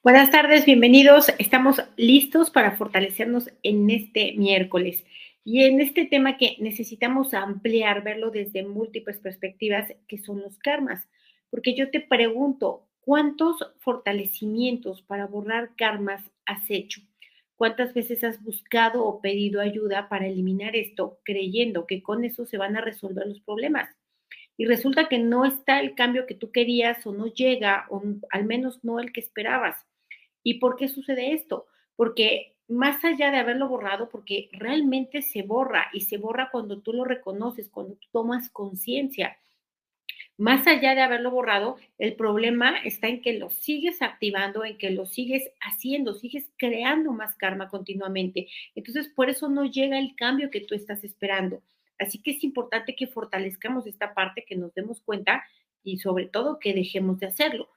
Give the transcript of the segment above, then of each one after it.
Buenas tardes, bienvenidos. Estamos listos para fortalecernos en este miércoles. Y en este tema que necesitamos ampliar, verlo desde múltiples perspectivas, que son los karmas. Porque yo te pregunto, ¿cuántos fortalecimientos para borrar karmas has hecho? ¿Cuántas veces has buscado o pedido ayuda para eliminar esto creyendo que con eso se van a resolver los problemas? Y resulta que no está el cambio que tú querías o no llega, o al menos no el que esperabas. ¿Y por qué sucede esto? Porque más allá de haberlo borrado, porque realmente se borra y se borra cuando tú lo reconoces, cuando tú tomas conciencia. Más allá de haberlo borrado, el problema está en que lo sigues activando, en que lo sigues haciendo, sigues creando más karma continuamente. Entonces, por eso no llega el cambio que tú estás esperando. Así que es importante que fortalezcamos esta parte, que nos demos cuenta y sobre todo que dejemos de hacerlo.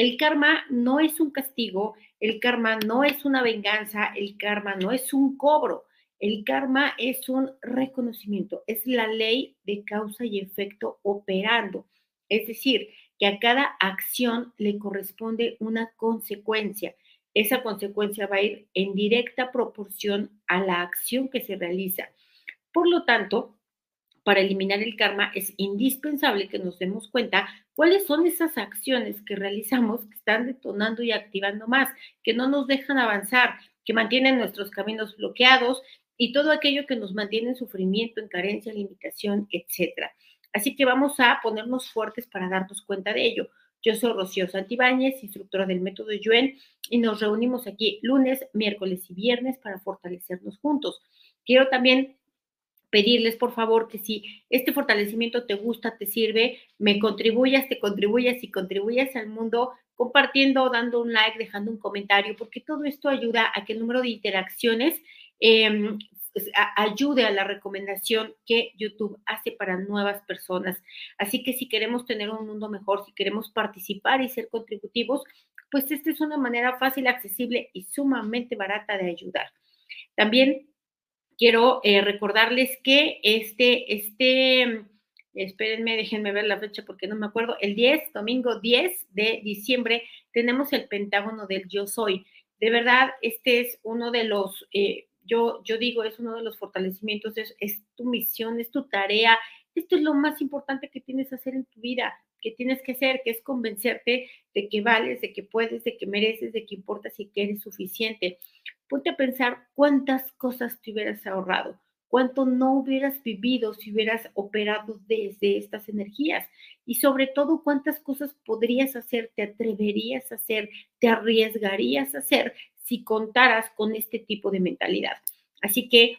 El karma no es un castigo, el karma no es una venganza, el karma no es un cobro. El karma es un reconocimiento, es la ley de causa y efecto operando. Es decir, que a cada acción le corresponde una consecuencia. Esa consecuencia va a ir en directa proporción a la acción que se realiza. Por lo tanto, para eliminar el karma es indispensable que nos demos cuenta cuáles son esas acciones que realizamos que están detonando y activando más, que no nos dejan avanzar, que mantienen nuestros caminos bloqueados y todo aquello que nos mantiene en sufrimiento, en carencia, limitación, etcétera. Así que vamos a ponernos fuertes para darnos cuenta de ello. Yo soy Rocío Santibáñez, instructora del método Yuen, y nos reunimos aquí lunes, miércoles y viernes para fortalecernos juntos. Quiero también pedirles, por favor, que si este fortalecimiento te gusta, te sirve, me contribuyas, te contribuyas y contribuyas al mundo compartiendo, dando un like, dejando un comentario, porque todo esto ayuda a que el número de interacciones pues, ayude a la recomendación que YouTube hace para nuevas personas. Así que si queremos tener un mundo mejor, si queremos participar y ser contributivos, pues esta es una manera fácil, accesible y sumamente barata de ayudar. También quiero eh, recordarles que este, este, espérenme, déjenme ver la fecha porque no me acuerdo, el 10, domingo 10 de diciembre, tenemos el Pentágono del Yo Soy. De verdad, este es uno de los... Eh, yo, yo digo, es uno de los fortalecimientos, es, es tu misión, es tu tarea. Esto es lo más importante que tienes que hacer en tu vida, que tienes que hacer, que es convencerte de que vales, de que puedes, de que mereces, de que importas y que eres suficiente. Ponte a pensar cuántas cosas te hubieras ahorrado, cuánto no hubieras vivido si hubieras operado desde estas energías y sobre todo cuántas cosas podrías hacer, te atreverías a hacer, te arriesgarías a hacer si contaras con este tipo de mentalidad. Así que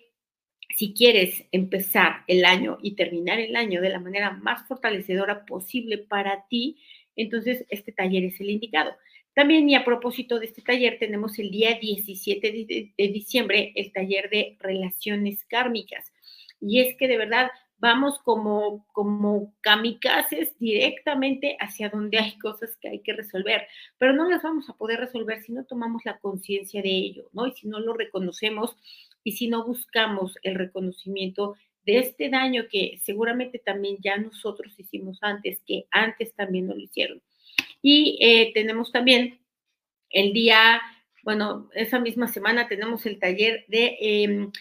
si quieres empezar el año y terminar el año de la manera más fortalecedora posible para ti, entonces este taller es el indicado. También y a propósito de este taller tenemos el día 17 de, diciembre el taller de relaciones kármicas. Y es que de verdad vamos como, como kamikazes directamente hacia donde hay cosas que hay que resolver, pero no las vamos a poder resolver si no tomamos la conciencia de ello, ¿no? Y si no lo reconocemos y si no buscamos el reconocimiento de este daño que seguramente también ya nosotros hicimos antes, que antes también no lo hicieron. Y eh, tenemos también el día, bueno, esa misma semana tenemos el taller de... Em,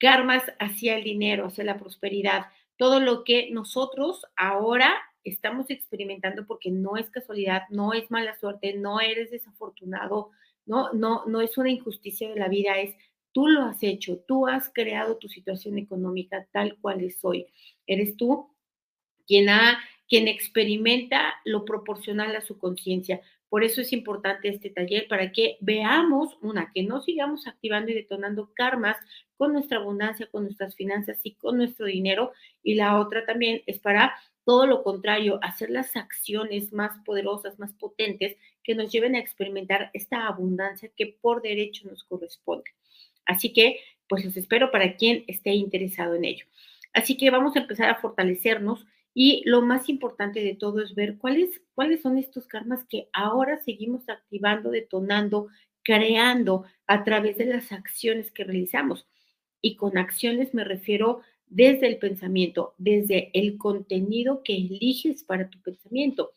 karmas hacia el dinero, hacia la prosperidad, todo lo que nosotros ahora estamos experimentando porque no es casualidad, no es mala suerte, no eres desafortunado, no, no, no es una injusticia de la vida, es tú lo has hecho, tú has creado tu situación económica tal cual es hoy. Eres tú quien ha, quien experimenta lo proporcional a su conciencia. Por eso es importante este taller para que veamos, una, que no sigamos activando y detonando karmas con nuestra abundancia, con nuestras finanzas y con nuestro dinero. Y la otra también es para todo lo contrario, hacer las acciones más poderosas, más potentes que nos lleven a experimentar esta abundancia que por derecho nos corresponde. Así que, pues los espero para quien esté interesado en ello. Así que vamos a empezar a fortalecernos y lo más importante de todo es ver cuáles, cuáles son estos karmas que ahora seguimos activando, detonando, creando a través de las acciones que realizamos. Y con acciones me refiero desde el pensamiento, desde el contenido que eliges para tu pensamiento.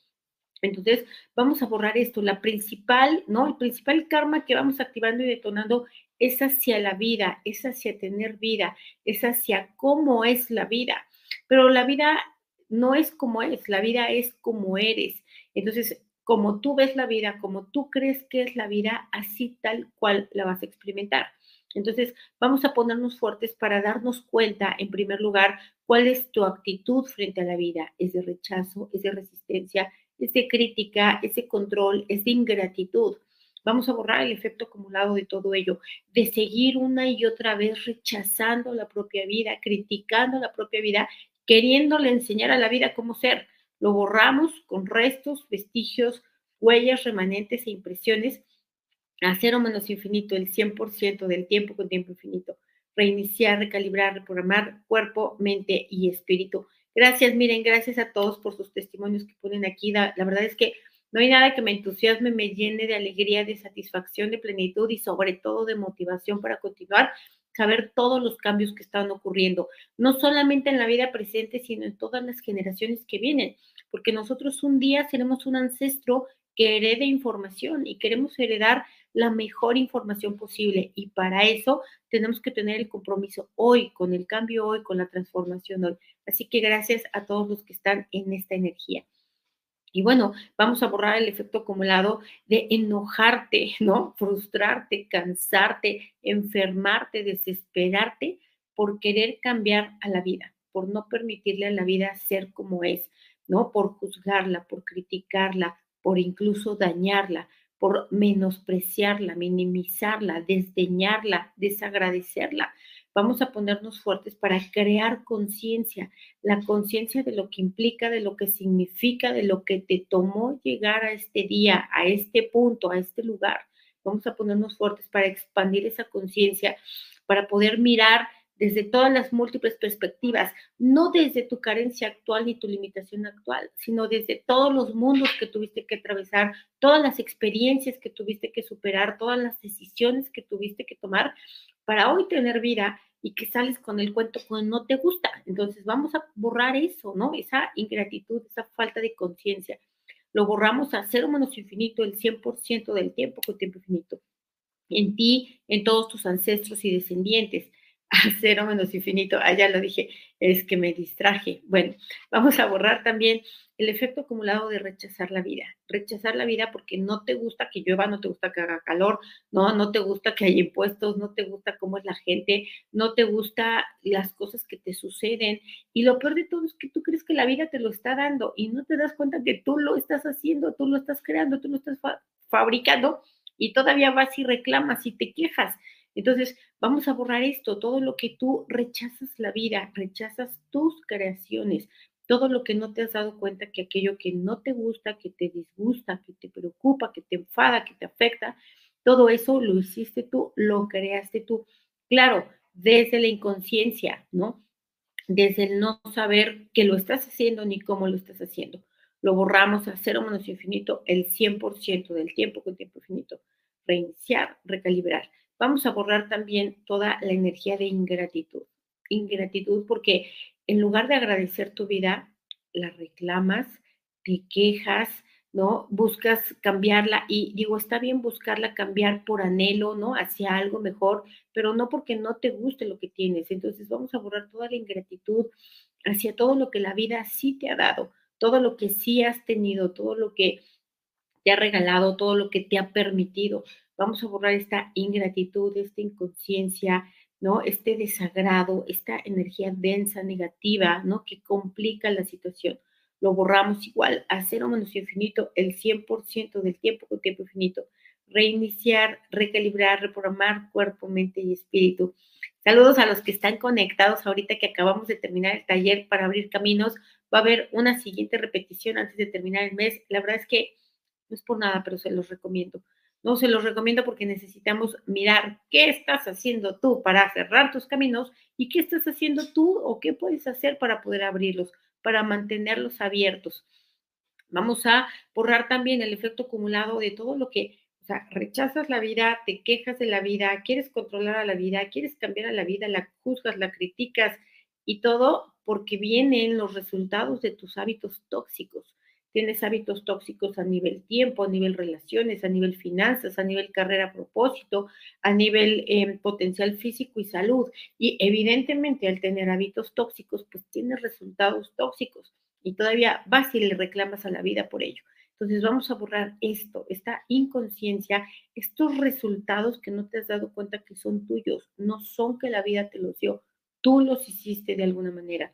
Entonces, vamos a borrar esto. La principal, ¿no? El principal karma que vamos activando y detonando es hacia la vida, es hacia tener vida, es hacia cómo es la vida. Pero la vida no es como es, la vida es como eres. Entonces, como tú ves la vida, como tú crees que es la vida, así tal cual la vas a experimentar. Entonces, vamos a ponernos fuertes para darnos cuenta, en primer lugar, cuál es tu actitud frente a la vida. ¿Es de rechazo? ¿Es de resistencia? ¿Es de crítica? ¿Es de control? ¿Es de ingratitud? Vamos a borrar el efecto acumulado de todo ello, de seguir una y otra vez rechazando la propia vida, criticando la propia vida, queriéndole enseñar a la vida cómo ser. Lo borramos con restos, vestigios, huellas, remanentes e impresiones a cero menos infinito el 100% del tiempo con tiempo infinito. Reiniciar, recalibrar, reprogramar cuerpo, mente y espíritu. Gracias, miren, gracias a todos por sus testimonios que ponen aquí. La, la verdad es que no hay nada que me entusiasme, me llene de alegría, de satisfacción, de plenitud y sobre todo de motivación para continuar, saber todos los cambios que están ocurriendo, no solamente en la vida presente, sino en todas las generaciones que vienen, porque nosotros un día seremos un ancestro que herede información y queremos heredar la mejor información posible. Y para eso tenemos que tener el compromiso hoy, con el cambio hoy, con la transformación hoy. Así que gracias a todos los que están en esta energía. Y bueno, vamos a borrar el efecto acumulado de enojarte, ¿no? Frustrarte, cansarte, enfermarte, desesperarte por querer cambiar a la vida, por no permitirle a la vida ser como es, ¿no? Por juzgarla, por criticarla, por incluso dañarla, por menospreciarla, minimizarla, desdeñarla, desagradecerla. Vamos a ponernos fuertes para crear conciencia, la conciencia de lo que implica, de lo que significa, de lo que te tomó llegar a este día, a este punto, a este lugar. Vamos a ponernos fuertes para expandir esa conciencia, para poder mirar desde todas las múltiples perspectivas, no desde tu carencia actual ni tu limitación actual, sino desde todos los mundos que tuviste que atravesar, todas las experiencias que tuviste que superar, todas las decisiones que tuviste que tomar para hoy tener vida y que sales con el cuento que no te gusta. Entonces vamos a borrar eso, ¿no? Esa ingratitud, esa falta de conciencia. Lo borramos a cero menos infinito el 100% del tiempo con tiempo infinito. En ti, en todos tus ancestros y descendientes a cero menos infinito, ah, ya lo dije, es que me distraje. Bueno, vamos a borrar también el efecto acumulado de rechazar la vida. Rechazar la vida porque no te gusta que llueva, no te gusta que haga calor, no, no te gusta que haya impuestos, no te gusta cómo es la gente, no te gusta las cosas que te suceden. Y lo peor de todo es que tú crees que la vida te lo está dando y no te das cuenta que tú lo estás haciendo, tú lo estás creando, tú lo estás fabricando y todavía vas y reclamas y te quejas. Entonces, vamos a borrar esto, todo lo que tú rechazas la vida, rechazas tus creaciones, todo lo que no te has dado cuenta que aquello que no te gusta, que te disgusta, que te preocupa, que te enfada, que te afecta, todo eso lo hiciste tú, lo creaste tú. Claro, desde la inconsciencia, ¿no? Desde el no saber que lo estás haciendo ni cómo lo estás haciendo. Lo borramos a cero menos infinito el 100% del tiempo con tiempo infinito. Reiniciar, recalibrar vamos a borrar también toda la energía de ingratitud. Ingratitud porque en lugar de agradecer tu vida, la reclamas, te quejas, ¿no? Buscas cambiarla y digo, está bien buscarla cambiar por anhelo, ¿no? Hacia algo mejor, pero no porque no te guste lo que tienes. Entonces vamos a borrar toda la ingratitud hacia todo lo que la vida sí te ha dado, todo lo que sí has tenido, todo lo que te ha regalado, todo lo que te ha permitido. Vamos a borrar esta ingratitud, esta inconsciencia, ¿no? Este desagrado, esta energía densa, negativa, ¿no? Que complica la situación. Lo borramos igual a cero menos infinito el 100% del tiempo con tiempo infinito. Reiniciar, recalibrar, reprogramar cuerpo, mente y espíritu. Saludos a los que están conectados ahorita que acabamos de terminar el taller para abrir caminos. Va a haber una siguiente repetición antes de terminar el mes. La verdad es que no es por nada, pero se los recomiendo. No se los recomiendo porque necesitamos mirar qué estás haciendo tú para cerrar tus caminos y qué estás haciendo tú o qué puedes hacer para poder abrirlos, para mantenerlos abiertos. Vamos a borrar también el efecto acumulado de todo lo que, o sea, rechazas la vida, te quejas de la vida, quieres controlar a la vida, quieres cambiar a la vida, la juzgas, la criticas y todo porque vienen los resultados de tus hábitos tóxicos tienes hábitos tóxicos a nivel tiempo, a nivel relaciones, a nivel finanzas, a nivel carrera a propósito, a nivel em, potencial físico y salud. Y evidentemente al tener hábitos tóxicos, pues tienes resultados tóxicos y todavía vas y le reclamas a la vida por ello. Entonces vamos a borrar esto, esta inconsciencia, estos resultados que no te has dado cuenta que son tuyos, no son que la vida te los dio, tú los hiciste de alguna manera.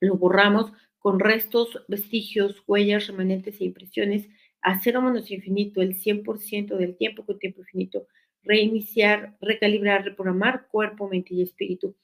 Lo borramos con restos, vestigios, huellas, remanentes e impresiones a cero menos infinito, el 100% del tiempo con tiempo infinito, reiniciar, recalibrar, reprogramar cuerpo, mente y espíritu.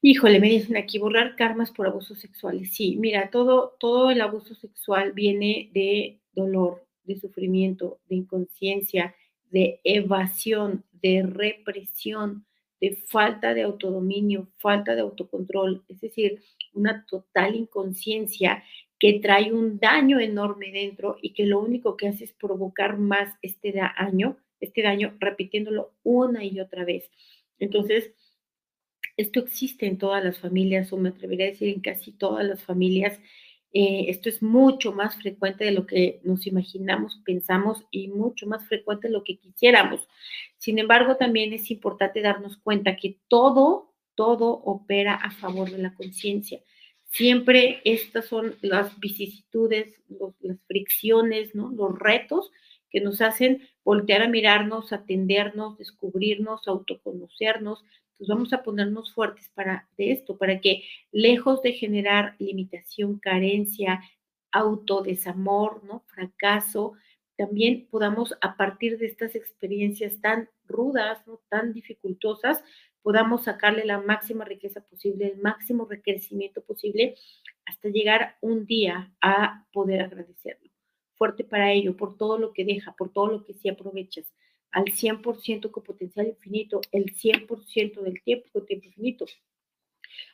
Híjole, me dicen aquí, borrar karmas por abusos sexuales. Sí, mira, todo, todo el abuso sexual viene de dolor, de sufrimiento, de inconsciencia, de evasión, de represión, de falta de autodominio, falta de autocontrol, es decir, una total inconsciencia que trae un daño enorme dentro y que lo único que hace es provocar más este daño, este daño repitiéndolo una y otra vez. Entonces, esto existe en todas las familias, o me atrevería a decir en casi todas las familias. Eh, esto es mucho más frecuente de lo que nos imaginamos, pensamos y mucho más frecuente de lo que quisiéramos. Sin embargo, también es importante darnos cuenta que todo, todo opera a favor de la conciencia. Siempre estas son las vicisitudes, las fricciones, ¿no? los retos que nos hacen voltear a mirarnos, atendernos, descubrirnos, autoconocernos, pues vamos a ponernos fuertes para de esto, para que lejos de generar limitación, carencia, autodesamor, ¿no? fracaso, también podamos a partir de estas experiencias tan rudas, ¿no? tan dificultosas, podamos sacarle la máxima riqueza posible, el máximo recrecimiento posible, hasta llegar un día a poder agradecerlo. Fuerte para ello, por todo lo que deja, por todo lo que sí aprovechas al 100% con potencial infinito, el 100% del tiempo con tiempo infinito.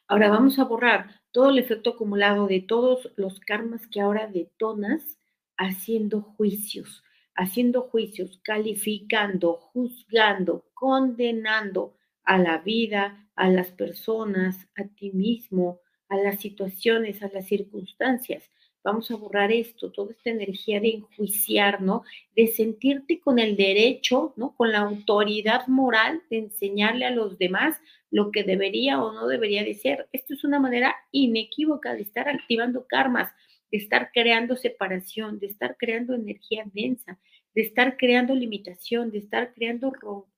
Ahora vamos a borrar todo el efecto acumulado de todos los karmas que ahora detonas haciendo juicios, haciendo juicios, calificando, juzgando, condenando a la vida, a las personas, a ti mismo, a las situaciones, a las circunstancias vamos a borrar esto, toda esta energía de enjuiciar, ¿no? De sentirte con el derecho, ¿no? Con la autoridad moral de enseñarle a los demás lo que debería o no debería de ser. Esto es una manera inequívoca de estar activando karmas, de estar creando separación, de estar creando energía densa, de estar creando limitación, de estar creando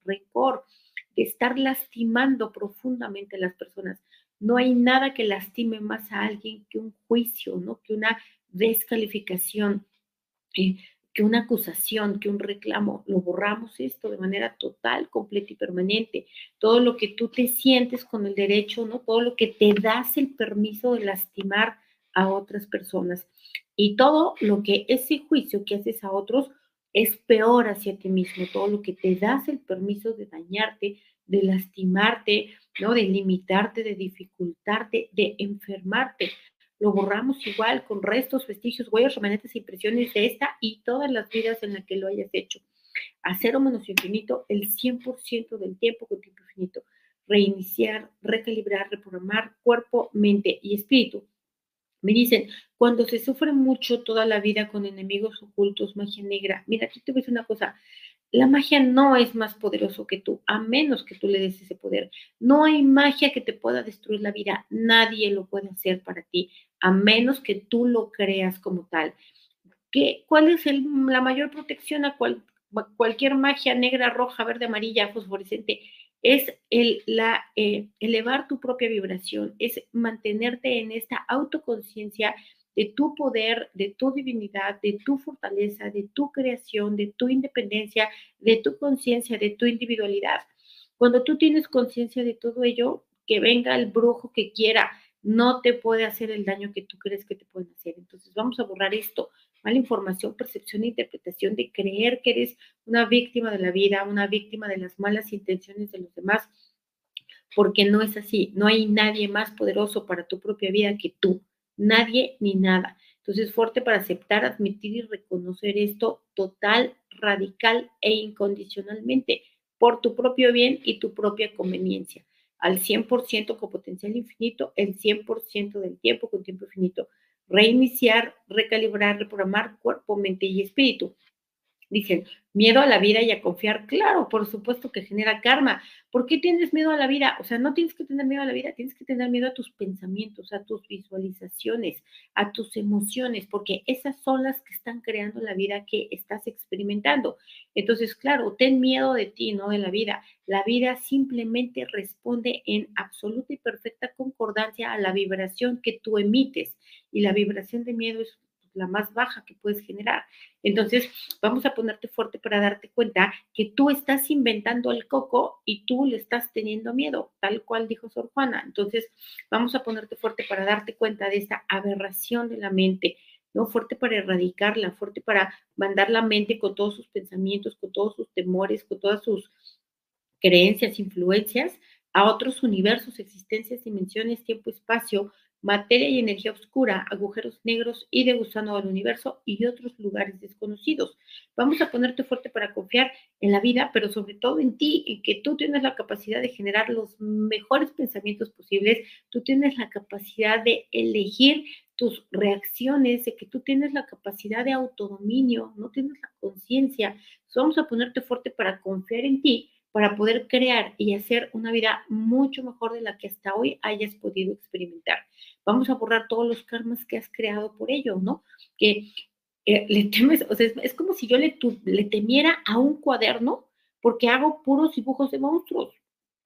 rencor, de estar lastimando profundamente a las personas. No hay nada que lastime más a alguien que un juicio, ¿no? Que una descalificación, eh, que una acusación, que un reclamo. Lo borramos esto de manera total, completa y permanente. Todo lo que tú te sientes con el derecho, ¿no? Todo lo que te das el permiso de lastimar a otras personas. Y todo lo que ese juicio que haces a otros es peor hacia ti mismo. Todo lo que te das el permiso de dañarte, de lastimarte, ¿no? De limitarte, de dificultarte, de enfermarte. Lo borramos igual con restos, vestigios, huellas, remanentes impresiones de esta y todas las vidas en las que lo hayas hecho. A cero menos infinito, el 100% del tiempo con tiempo infinito. Reiniciar, recalibrar, reprogramar cuerpo, mente y espíritu. Me dicen, cuando se sufre mucho toda la vida con enemigos ocultos, magia negra, mira, aquí te voy a decir una cosa, la magia no es más poderoso que tú, a menos que tú le des ese poder. No hay magia que te pueda destruir la vida. Nadie lo puede hacer para ti, a menos que tú lo creas como tal. ¿Qué, ¿Cuál es la mayor protección a cualquier magia negra, roja, verde, amarilla, fosforescente? Es el, la, eh, elevar tu propia vibración, es mantenerte en esta autoconciencia de tu poder, de tu divinidad, de tu fortaleza, de tu creación, de tu independencia, de tu conciencia, de tu individualidad. Cuando tú tienes conciencia de todo ello, que venga el brujo que quiera, no te puede hacer el daño que tú crees que te pueden hacer. Entonces vamos a borrar esto. Mala información, percepción e interpretación de creer que eres una víctima de la vida, una víctima de las malas intenciones de los demás, porque no es así. No hay nadie más poderoso para tu propia vida que tú nadie ni nada. Entonces, fuerte para aceptar, admitir y reconocer esto total, radical e incondicionalmente por tu propio bien y tu propia conveniencia. Al 100% con potencial infinito, el 100% del tiempo con tiempo infinito. reiniciar, recalibrar, reprogramar cuerpo, mente y espíritu. Dicen, miedo a la vida y a confiar. Claro, por supuesto que genera karma. ¿Por qué tienes miedo a la vida? O sea, no tienes que tener miedo a la vida, tienes que tener miedo a tus pensamientos, a tus visualizaciones, a tus emociones, porque esas son las que están creando la vida que estás experimentando. Entonces, claro, ten miedo de ti, no de la vida. La vida simplemente responde en absoluta y perfecta concordancia a la vibración que tú emites. Y la vibración de miedo es la más baja que puedes generar. Entonces, vamos a ponerte fuerte para darte cuenta que tú estás inventando el coco y tú le estás teniendo miedo, tal cual dijo Sor Juana. Entonces, vamos a ponerte fuerte para darte cuenta de esta aberración de la mente. ¿no? Fuerte para erradicarla, fuerte para mandar la mente con todos sus pensamientos, con todos sus temores, con todas sus creencias, influencias a otros universos, existencias, dimensiones, tiempo, espacio, materia y energía oscura, agujeros negros y de gusano del universo y otros lugares desconocidos. Vamos a ponerte fuerte para confiar en la vida, pero sobre todo en ti, en que tú tienes la capacidad de generar los mejores pensamientos posibles, tú tienes la capacidad de elegir tus reacciones, de que tú tienes la capacidad de autodominio, no tienes la conciencia. Vamos a ponerte fuerte para confiar en ti para poder crear y hacer una vida mucho mejor de la que hasta hoy hayas podido experimentar. Vamos a borrar todos los karmas que has creado por ello, ¿no? Que eh, le temes, o sea, es, como si yo le, le temiera a un cuaderno porque hago puros dibujos de monstruos.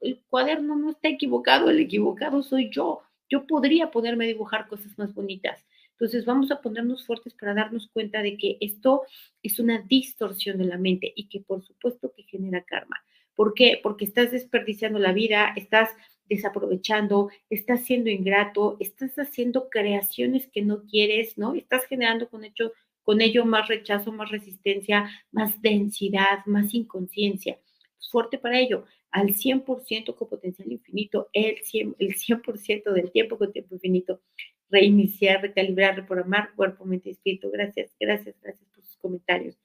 El cuaderno no está equivocado, el equivocado soy yo. Yo podría ponerme a dibujar cosas más bonitas. Entonces vamos a ponernos fuertes para darnos cuenta de que esto es una distorsión de la mente y que por supuesto que genera karma. ¿Por qué? Porque estás desperdiciando la vida, estás desaprovechando, estás siendo ingrato, estás haciendo creaciones que no quieres, ¿no? Estás generando con, con ello más rechazo, más resistencia, más densidad, más inconsciencia. Fuerte para ello, al 100% con potencial infinito, el 100%, el 100 del tiempo con tiempo infinito. Reiniciar, recalibrar, reprogramar cuerpo, mente y espíritu. Gracias, gracias, gracias por sus comentarios.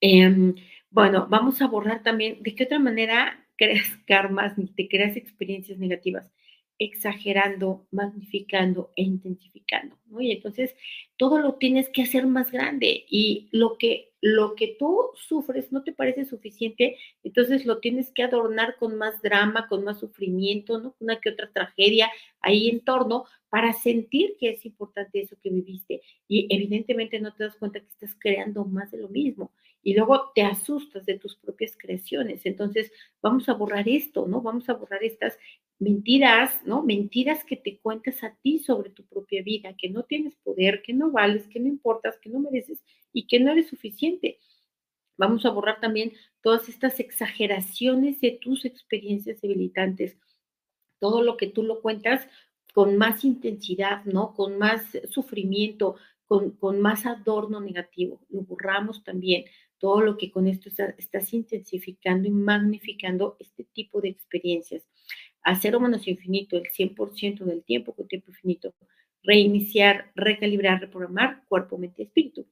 Em, bueno, vamos a borrar también de qué otra manera creas karmas ni te creas experiencias negativas, exagerando, magnificando e intensificando, ¿no? Y entonces todo lo tienes que hacer más grande y lo que lo que tú sufres no te parece suficiente, entonces lo tienes que adornar con más drama, con más sufrimiento, ¿no? Una que otra tragedia ahí en torno para sentir que es importante eso que viviste. Y evidentemente no te das cuenta que estás creando más de lo mismo y luego te asustas de tus propias creaciones. Entonces, vamos a borrar esto, ¿no? Vamos a borrar estas mentiras, ¿no? Mentiras que te cuentas a ti sobre tu propia vida, que no tienes poder, que no vales, que no importas, que no mereces y que no eres suficiente. Vamos a borrar también todas estas exageraciones de tus experiencias debilitantes. Todo lo que tú lo cuentas con más intensidad, ¿no? Con más sufrimiento, con, con, más adorno negativo. Lo borramos también todo lo que con esto estás intensificando y magnificando este tipo de experiencias. A cero menos infinito, el 100% del tiempo con tiempo infinito. Reiniciar, recalibrar, reprogramar cuerpo, mente, espíritu.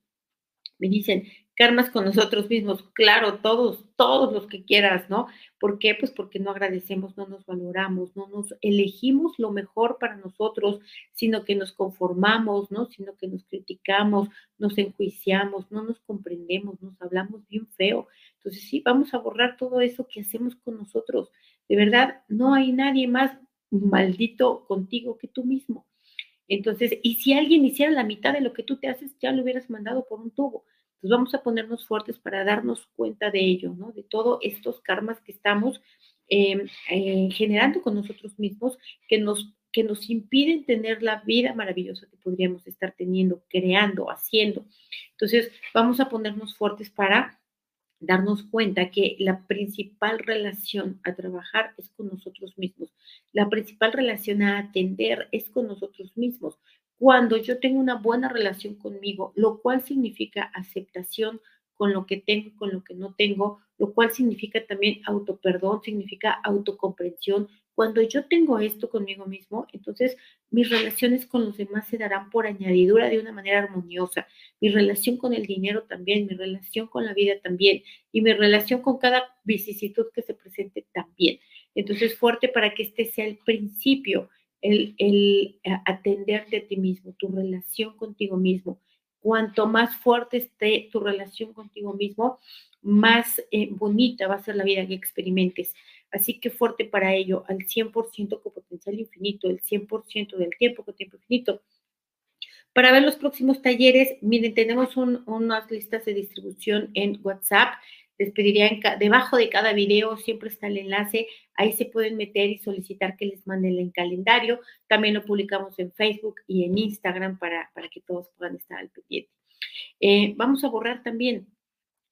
Me dicen, karmas con nosotros mismos, claro, todos, todos los que quieras, ¿no? ¿Por qué? Pues porque no agradecemos, no nos valoramos, no nos elegimos lo mejor para nosotros, sino que nos conformamos, ¿no? Sino que nos criticamos, nos enjuiciamos, no nos comprendemos, nos hablamos bien feo. Entonces sí, vamos a borrar todo eso que hacemos con nosotros. De verdad, no hay nadie más maldito contigo que tú mismo. Entonces, y si alguien hiciera la mitad de lo que tú te haces, ya lo hubieras mandado por un tubo. Entonces vamos a ponernos fuertes para darnos cuenta de ello, ¿no? De todos estos karmas que estamos em, eh, generando con nosotros mismos, que nos, que nos impiden tener la vida maravillosa que podríamos estar teniendo, creando, haciendo. Entonces vamos a ponernos fuertes para darnos cuenta que la principal relación a trabajar es con nosotros mismos. La principal relación a atender es con nosotros mismos cuando yo tengo una buena relación conmigo, lo cual significa aceptación con lo que tengo, con lo que no tengo, lo cual significa también autoperdón, significa autocomprensión. Cuando yo tengo esto conmigo mismo, entonces mis relaciones con los demás se darán por añadidura de una manera armoniosa. Mi relación con el dinero también, mi relación con la vida también y mi relación con cada vicisitud que se presente también. Entonces, fuerte para que este sea el principio el, el atenderte a ti mismo, tu relación contigo mismo. Cuanto más fuerte esté tu relación contigo mismo, más eh, bonita va a ser la vida que experimentes. Así que fuerte para ello, al 100% con potencial infinito, el 100% del tiempo con tiempo infinito. Para ver los próximos talleres, miren, tenemos unas listas de distribución en WhatsApp. Les pediría debajo de cada video, siempre está el enlace. Ahí se pueden meter y solicitar que les manden el calendario. También lo publicamos en Facebook y en Instagram para, para que todos puedan estar al pendiente. Eh, vamos a borrar también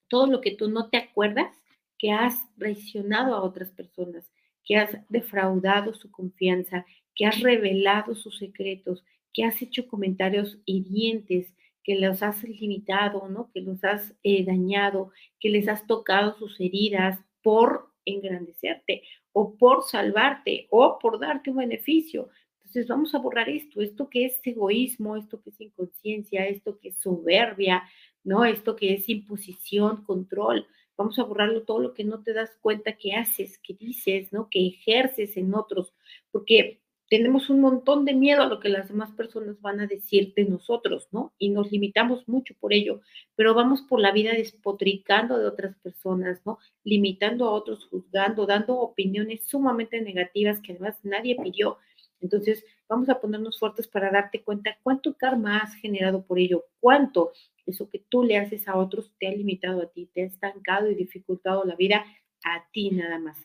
todo lo que tú no te acuerdas que has traicionado a otras personas, que has defraudado su confianza, que has revelado sus secretos, que has hecho comentarios hirientes, que los has limitado, ¿no? Que los has eh, dañado, que les has tocado sus heridas por engrandecerte o por salvarte o por darte un beneficio. Entonces vamos a borrar esto, esto que es egoísmo, esto que es inconsciencia, esto que es soberbia, ¿no? Esto que es imposición, control. Vamos a borrarlo todo lo que no te das cuenta que haces, que dices, ¿no? Que ejerces en otros, porque tenemos un montón de miedo a lo que las demás personas van a decir de nosotros, ¿no? Y nos limitamos mucho por ello, pero vamos por la vida despotricando de otras personas, ¿no? Limitando a otros, juzgando, dando opiniones sumamente negativas que además nadie pidió. Entonces, vamos a ponernos fuertes para darte cuenta cuánto karma has generado por ello, cuánto eso que tú le haces a otros te ha limitado a ti, te ha estancado y dificultado la vida a ti nada más.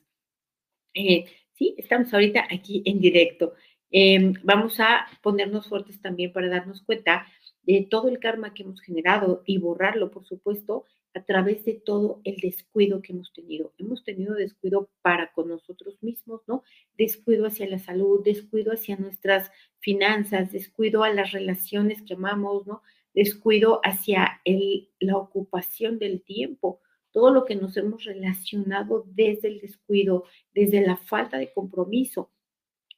Eh, sí, estamos ahorita aquí en directo. Em, vamos a ponernos fuertes también para darnos cuenta de todo el karma que hemos generado y borrarlo, por supuesto, a través de todo el descuido que hemos tenido. Hemos tenido descuido para con nosotros mismos, ¿no? Descuido hacia la salud, descuido hacia nuestras finanzas, descuido a las relaciones que amamos, ¿no? Descuido hacia el, la ocupación del tiempo, todo lo que nos hemos relacionado desde el descuido, desde la falta de compromiso.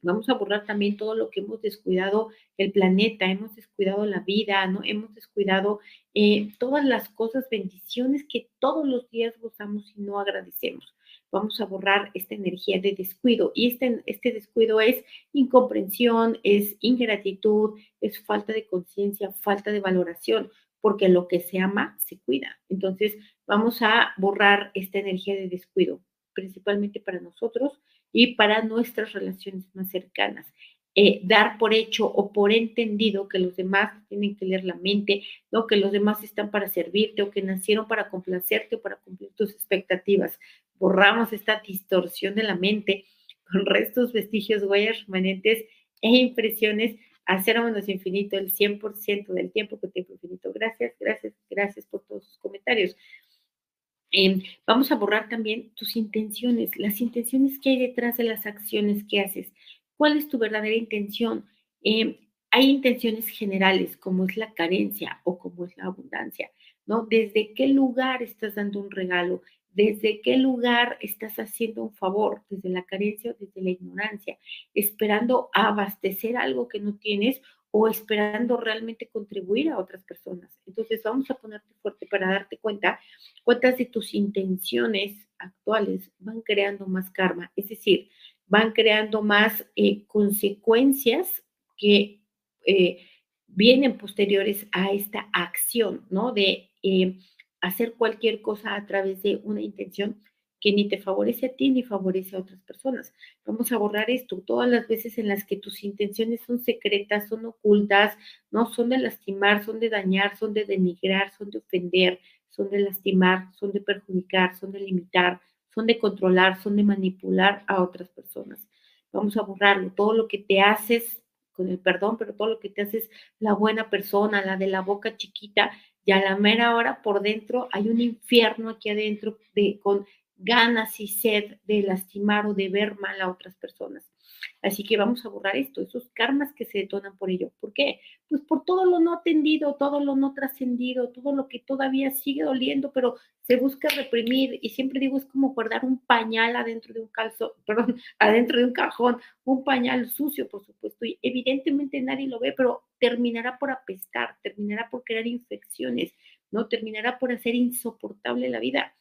Vamos a borrar también todo lo que hemos descuidado el planeta, hemos descuidado la vida, ¿no? Hemos descuidado eh, todas las cosas, bendiciones que todos los días gozamos y no agradecemos. Vamos a borrar esta energía de descuido y este, este descuido es incomprensión, es ingratitud, es falta de conciencia, falta de valoración, porque lo que se ama se cuida. Entonces, vamos a borrar esta energía de descuido, principalmente para nosotros y para nuestras relaciones más cercanas. Eh, dar por hecho o por entendido que los demás tienen que leer la mente, ¿no? que los demás están para servirte o que nacieron para complacerte o para cumplir tus expectativas. Borramos esta distorsión de la mente con restos, vestigios, huellas remanentes e impresiones a menos infinito el 100% del tiempo con tiempo infinito. Gracias, gracias, gracias por todos sus comentarios. Em, vamos a borrar también tus intenciones, las intenciones que hay detrás de las acciones que haces. ¿Cuál es tu verdadera intención? Em, hay intenciones generales, como es la carencia o como es la abundancia, ¿no? ¿Desde qué lugar estás dando un regalo? ¿Desde qué lugar estás haciendo un favor? ¿Desde la carencia o desde la ignorancia? ¿Esperando abastecer algo que no tienes o esperando realmente contribuir a otras personas. Entonces vamos a ponerte fuerte para darte cuenta cuántas de tus intenciones actuales van creando más karma, es decir, van creando más eh, consecuencias que eh, vienen posteriores a esta acción, ¿no? De eh, hacer cualquier cosa a través de una intención que ni te favorece a ti ni favorece a otras personas. Vamos a borrar esto. Todas las veces en las que tus intenciones son secretas, son ocultas, no son de lastimar, son de dañar, son de denigrar, son de ofender, son de lastimar, son de perjudicar, son de limitar, son de controlar, son de manipular a otras personas. Vamos a borrarlo. Todo lo que te haces con el perdón, pero todo lo que te haces la buena persona, la de la boca chiquita, y a la mera hora por dentro hay un infierno aquí adentro de, con ganas y sed de lastimar o de ver mal a otras personas. Así que vamos a borrar esto, esos karmas que se detonan por ello. ¿Por qué? Pues por todo lo no atendido, todo lo no trascendido, todo lo que todavía sigue doliendo, pero se busca reprimir. Y siempre digo, es como guardar un pañal adentro de un calzo, perdón, adentro de un cajón, un pañal sucio, por supuesto. Y evidentemente nadie lo ve, pero terminará por apestar, terminará por crear infecciones, ¿no? Terminará por hacer insoportable la vida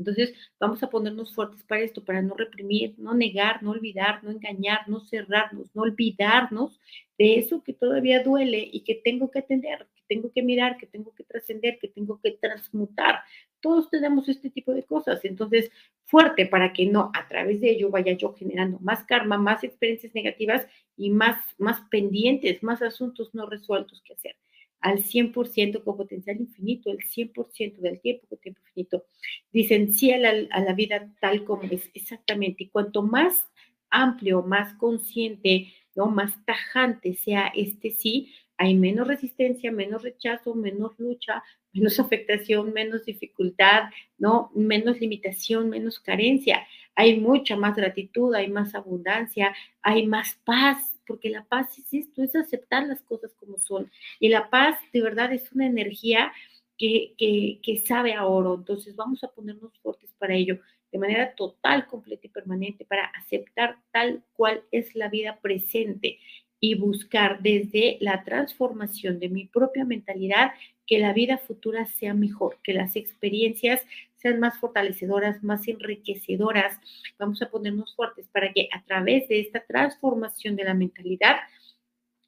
Entonces, vamos a ponernos fuertes para esto, para no reprimir, no negar, no olvidar, no engañar, no cerrarnos, no olvidarnos de eso que todavía duele y que tengo que atender, que tengo que mirar, que tengo que trascender, que tengo que transmutar. Todos tenemos este tipo de cosas. Entonces, fuerte para que no a través de ello vaya yo generando más karma, más experiencias negativas y más, más pendientes, más asuntos no resueltos que hacer al 100% con potencial infinito, el 100% del tiempo con tiempo infinito. Dicen sí a la, vida tal como es, exactamente. Y cuanto más amplio, más consciente, ¿no? más tajante sea este sí, hay menos resistencia, menos rechazo, menos lucha, menos afectación, menos dificultad, ¿no? Menos limitación, menos carencia. Hay mucha más gratitud, hay más abundancia, hay más paz, porque la paz es esto, es aceptar las cosas como son. Y la paz de verdad es una energía que, que, sabe a oro. Entonces vamos a ponernos fuertes para ello, de manera total, completa y permanente, para aceptar tal cual es la vida presente y buscar desde la transformación de mi propia mentalidad que la vida futura sea mejor, que las experiencias sean más fortalecedoras, más enriquecedoras. Vamos a ponernos fuertes para que a través de esta transformación de la mentalidad,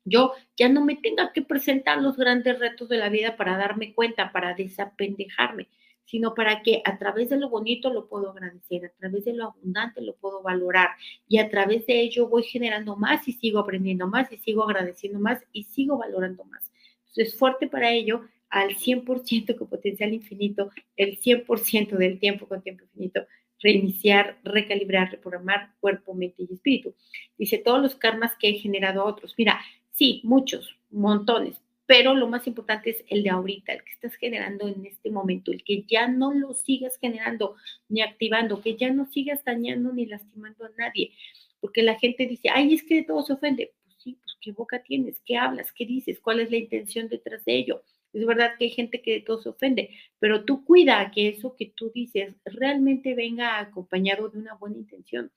yo ya no me tenga que presentar los grandes retos de la vida para darme cuenta, para desapendejarme, sino para que a través de lo bonito lo puedo agradecer, a través de lo abundante lo puedo valorar y a través de ello voy generando más y sigo aprendiendo más y sigo agradeciendo más y sigo valorando más. Entonces, fuerte para ello, al 100% con potencial infinito, el 100% del tiempo con tiempo infinito, reiniciar, recalibrar, reprogramar cuerpo, mente y espíritu. Dice, todos los karmas que he generado a otros. Mira, sí, muchos, montones, pero lo más importante es el de ahorita, el que estás generando en este momento, el que ya no lo sigas generando ni activando, que ya no sigas dañando ni lastimando a nadie, porque la gente dice, ay, es que de todo se ofende. Pues sí, pues qué boca tienes, qué hablas, qué dices, cuál es la intención detrás de ello. Es verdad que hay gente que todo se ofende, pero tú cuida que eso que tú dices realmente venga acompañado de una buena intención.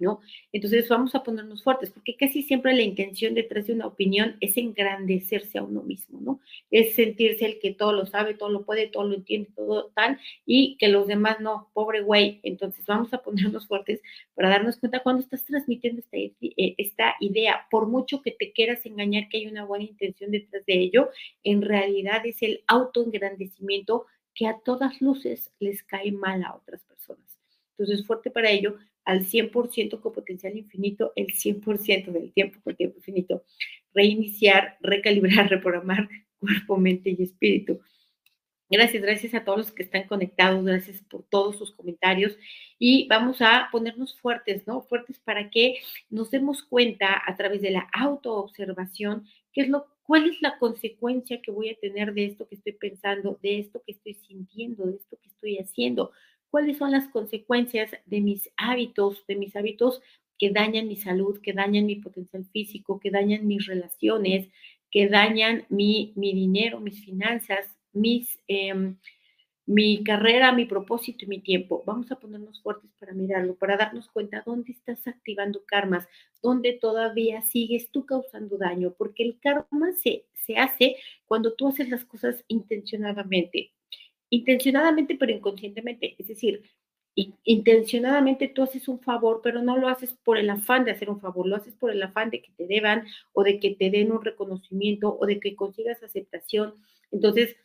¿No? Entonces vamos a ponernos fuertes, porque casi siempre la intención detrás de una opinión es engrandecerse a uno mismo, ¿no? Es sentirse el que todo lo sabe, todo lo puede, todo lo entiende, todo tal, y que los demás no, pobre güey. Entonces vamos a ponernos fuertes para darnos cuenta cuando estás transmitiendo esta, eh, esta idea, por mucho que te quieras engañar que hay una buena intención detrás de ello, en realidad es el autoengrandecimiento que a todas luces les cae mal a otras personas. Entonces, fuerte para ello, al 100% con potencial infinito, el 100% del tiempo con tiempo infinito. Reiniciar, recalibrar, reprogramar cuerpo, mente y espíritu. Gracias, gracias a todos los que están conectados, gracias por todos sus comentarios y vamos a ponernos fuertes, ¿no? Fuertes para que nos demos cuenta a través de la autoobservación qué es lo, cuál es la consecuencia que voy a tener de esto que estoy pensando, de esto que estoy sintiendo, de esto que estoy haciendo cuáles son las consecuencias de mis hábitos, de mis hábitos que dañan mi salud, que dañan mi potencial físico, que dañan mis relaciones, que dañan mi, mi dinero, mis finanzas, mis, em, mi carrera, mi propósito y mi tiempo. Vamos a ponernos fuertes para mirarlo, para darnos cuenta dónde estás activando karmas, dónde todavía sigues tú causando daño, porque el karma se, se hace cuando tú haces las cosas intencionadamente intencionadamente pero inconscientemente. Es decir, intencionadamente tú haces un favor, pero no lo haces por el afán de hacer un favor, lo haces por el afán de que te deban o de que te den un reconocimiento o de que consigas aceptación. Entonces,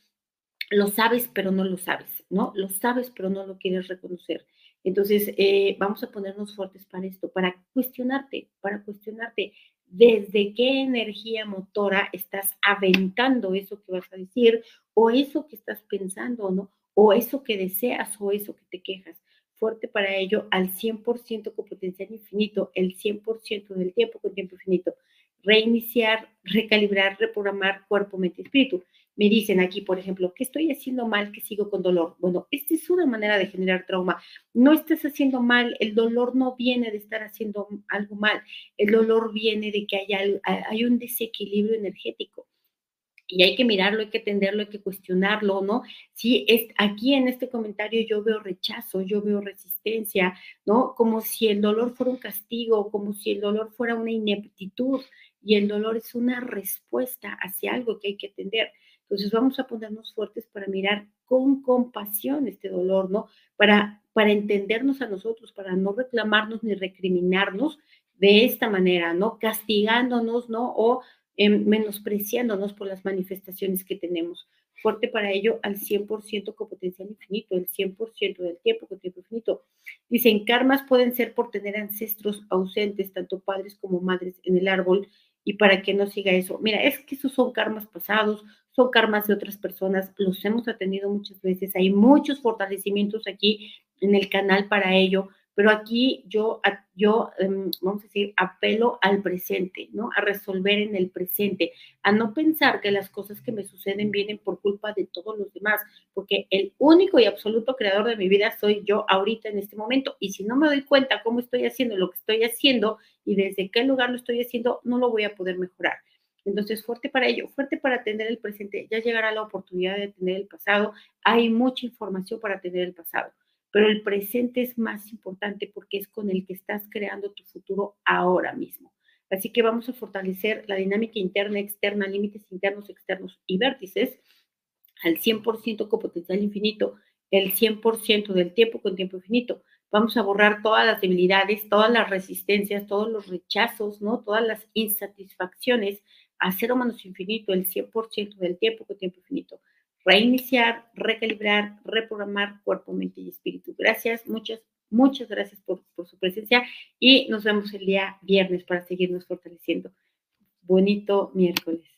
lo sabes, pero no lo sabes, ¿no? Lo sabes, pero no lo quieres reconocer. Entonces, eh, vamos a ponernos fuertes para esto, para cuestionarte, para cuestionarte desde qué energía motora estás aventando eso que vas a decir o eso que estás pensando, ¿no? O eso que deseas o eso que te quejas. Fuerte para ello al 100% con potencial infinito, el 100% del tiempo con tiempo infinito. Reiniciar, recalibrar, reprogramar cuerpo, mente y espíritu. Me dicen aquí, por ejemplo, que estoy haciendo mal, que sigo con dolor. Bueno, esta es una manera de generar trauma. No estás haciendo mal, el dolor no viene de estar haciendo algo mal, el dolor viene de que hay, hay un desequilibrio energético y hay que mirarlo, hay que atenderlo, hay que cuestionarlo, ¿no? Si es, aquí en este comentario yo veo rechazo, yo veo resistencia, ¿no? Como si el dolor fuera un castigo, como si el dolor fuera una ineptitud y el dolor es una respuesta hacia algo que hay que atender. Entonces vamos a ponernos fuertes para mirar con compasión este dolor, ¿no? Para, para entendernos a nosotros, para no reclamarnos ni recriminarnos de esta manera, ¿no? Castigándonos, ¿no? O em, menospreciándonos por las manifestaciones que tenemos. Fuerte para ello al 100% con potencial infinito, el 100% del tiempo con tiempo infinito. Dicen, karmas pueden ser por tener ancestros ausentes, tanto padres como madres en el árbol, y para que no siga eso. Mira, es que esos son karmas pasados, son karmas de otras personas, los hemos atendido muchas veces, hay muchos fortalecimientos aquí en el canal para ello, pero aquí yo, yo, em, vamos a decir, apelo al presente, ¿no? A resolver en el presente, a no pensar que las cosas que me suceden vienen por culpa de todos los demás, porque el único y absoluto creador de mi vida soy yo ahorita en este momento. Y si no me doy cuenta cómo estoy haciendo lo que estoy haciendo y desde qué lugar lo estoy haciendo, no lo voy a poder mejorar. Entonces, fuerte para ello, fuerte para atender el presente. Ya llegará la oportunidad de tener el pasado. Hay mucha información para tener el pasado pero el presente es más importante porque es con el que estás creando tu futuro ahora mismo. Así que vamos a fortalecer la dinámica interna, externa, límites internos, externos y vértices al 100% con potencial infinito, el 100% del tiempo con tiempo infinito. Vamos a borrar todas las debilidades, todas las resistencias, todos los rechazos, ¿no? Todas las insatisfacciones a cero menos infinito, el 100% del tiempo con tiempo infinito reiniciar, recalibrar, reprogramar cuerpo, mente y espíritu. Gracias, muchas, muchas gracias por, su presencia y nos vemos el día viernes para seguirnos fortaleciendo. Bonito miércoles.